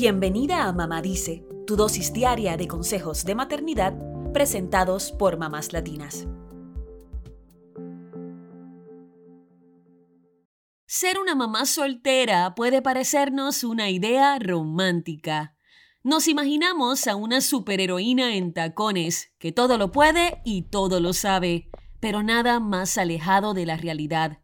Bienvenida a Mamá Dice, tu dosis diaria de consejos de maternidad presentados por mamás latinas. Ser una mamá soltera puede parecernos una idea romántica. Nos imaginamos a una superheroína en tacones, que todo lo puede y todo lo sabe, pero nada más alejado de la realidad.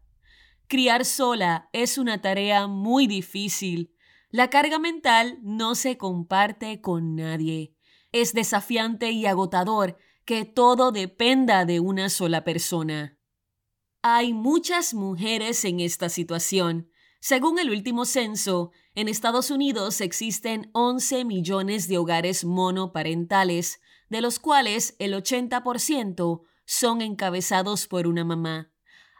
Criar sola es una tarea muy difícil. La carga mental no se comparte con nadie. Es desafiante y agotador que todo dependa de una sola persona. Hay muchas mujeres en esta situación. Según el último censo, en Estados Unidos existen 11 millones de hogares monoparentales, de los cuales el 80% son encabezados por una mamá.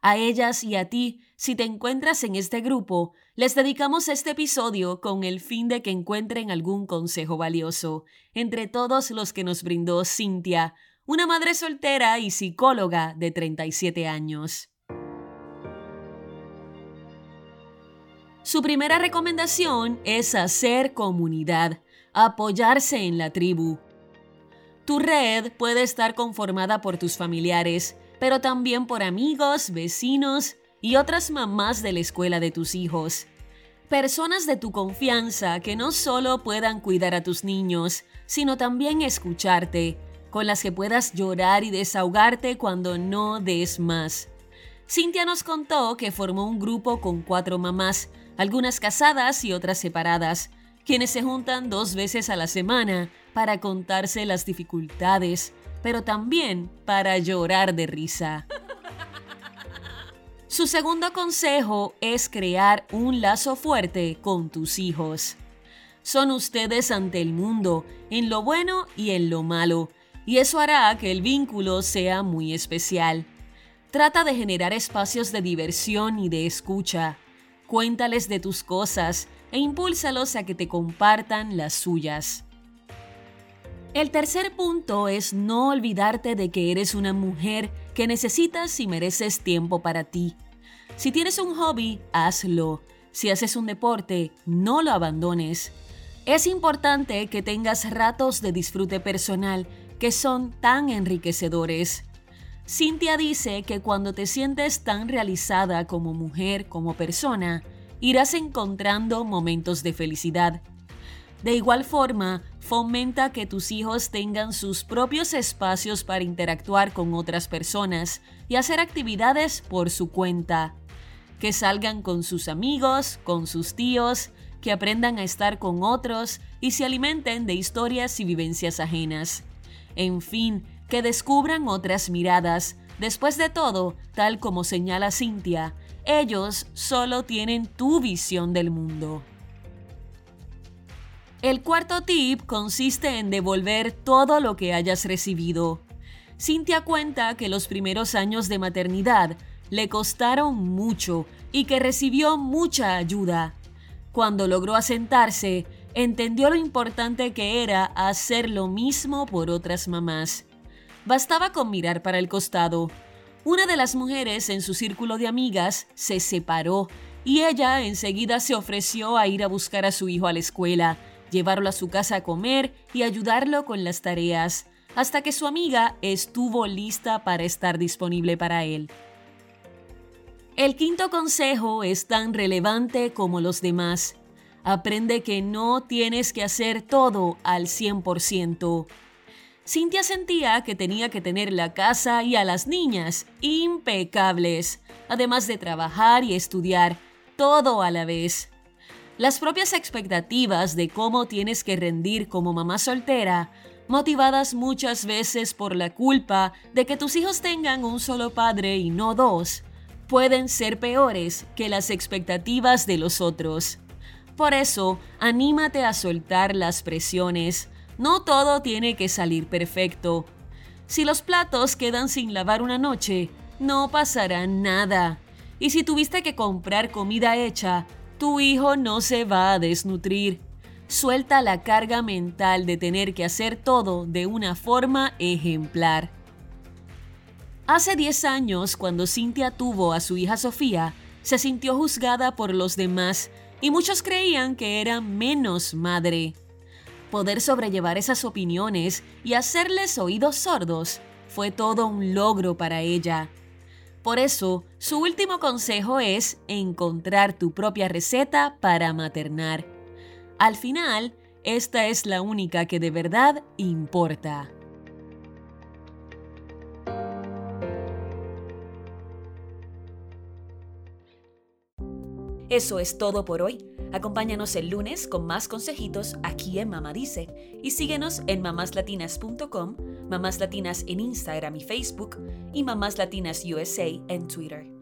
A ellas y a ti, si te encuentras en este grupo, les dedicamos este episodio con el fin de que encuentren algún consejo valioso, entre todos los que nos brindó Cintia, una madre soltera y psicóloga de 37 años. Su primera recomendación es hacer comunidad, apoyarse en la tribu. Tu red puede estar conformada por tus familiares, pero también por amigos, vecinos y otras mamás de la escuela de tus hijos. Personas de tu confianza que no solo puedan cuidar a tus niños, sino también escucharte, con las que puedas llorar y desahogarte cuando no des más. Cintia nos contó que formó un grupo con cuatro mamás, algunas casadas y otras separadas, quienes se juntan dos veces a la semana para contarse las dificultades, pero también para llorar de risa. Su segundo consejo es crear un lazo fuerte con tus hijos. Son ustedes ante el mundo, en lo bueno y en lo malo, y eso hará que el vínculo sea muy especial. Trata de generar espacios de diversión y de escucha. Cuéntales de tus cosas e impúlsalos a que te compartan las suyas. El tercer punto es no olvidarte de que eres una mujer que necesitas y mereces tiempo para ti. Si tienes un hobby, hazlo. Si haces un deporte, no lo abandones. Es importante que tengas ratos de disfrute personal que son tan enriquecedores. Cintia dice que cuando te sientes tan realizada como mujer, como persona, irás encontrando momentos de felicidad. De igual forma, fomenta que tus hijos tengan sus propios espacios para interactuar con otras personas y hacer actividades por su cuenta. Que salgan con sus amigos, con sus tíos, que aprendan a estar con otros y se alimenten de historias y vivencias ajenas. En fin, que descubran otras miradas. Después de todo, tal como señala Cintia, ellos solo tienen tu visión del mundo. El cuarto tip consiste en devolver todo lo que hayas recibido. Cintia cuenta que los primeros años de maternidad le costaron mucho y que recibió mucha ayuda. Cuando logró asentarse, entendió lo importante que era hacer lo mismo por otras mamás. Bastaba con mirar para el costado. Una de las mujeres en su círculo de amigas se separó y ella enseguida se ofreció a ir a buscar a su hijo a la escuela llevarlo a su casa a comer y ayudarlo con las tareas, hasta que su amiga estuvo lista para estar disponible para él. El quinto consejo es tan relevante como los demás. Aprende que no tienes que hacer todo al 100%. Cintia sentía que tenía que tener la casa y a las niñas impecables, además de trabajar y estudiar, todo a la vez. Las propias expectativas de cómo tienes que rendir como mamá soltera, motivadas muchas veces por la culpa de que tus hijos tengan un solo padre y no dos, pueden ser peores que las expectativas de los otros. Por eso, anímate a soltar las presiones. No todo tiene que salir perfecto. Si los platos quedan sin lavar una noche, no pasará nada. Y si tuviste que comprar comida hecha, tu hijo no se va a desnutrir. Suelta la carga mental de tener que hacer todo de una forma ejemplar. Hace 10 años, cuando Cintia tuvo a su hija Sofía, se sintió juzgada por los demás y muchos creían que era menos madre. Poder sobrellevar esas opiniones y hacerles oídos sordos fue todo un logro para ella. Por eso, su último consejo es encontrar tu propia receta para maternar. Al final, esta es la única que de verdad importa. Eso es todo por hoy. Acompáñanos el lunes con más consejitos aquí en Mamá Dice y síguenos en mamáslatinas.com, Mamás Latinas en Instagram y Facebook y Mamás Latinas USA en Twitter.